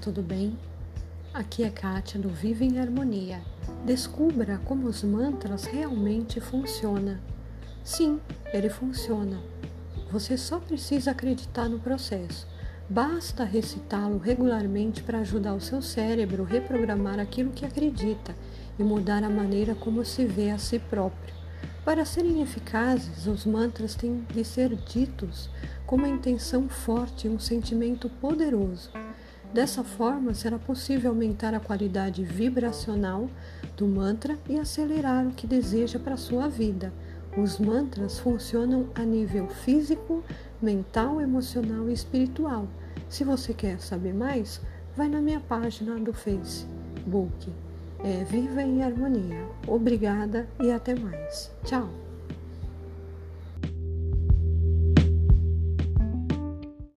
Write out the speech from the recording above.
tudo bem? Aqui é Kátia do Vive em Harmonia. Descubra como os mantras realmente funcionam. Sim, ele funciona. Você só precisa acreditar no processo. Basta recitá-lo regularmente para ajudar o seu cérebro a reprogramar aquilo que acredita e mudar a maneira como se vê a si próprio. Para serem eficazes, os mantras têm de ser ditos com uma intenção forte e um sentimento poderoso. Dessa forma, será possível aumentar a qualidade vibracional do mantra e acelerar o que deseja para a sua vida. Os mantras funcionam a nível físico, mental, emocional e espiritual. Se você quer saber mais, vai na minha página do Facebook. É, viva em harmonia. Obrigada e até mais. Tchau.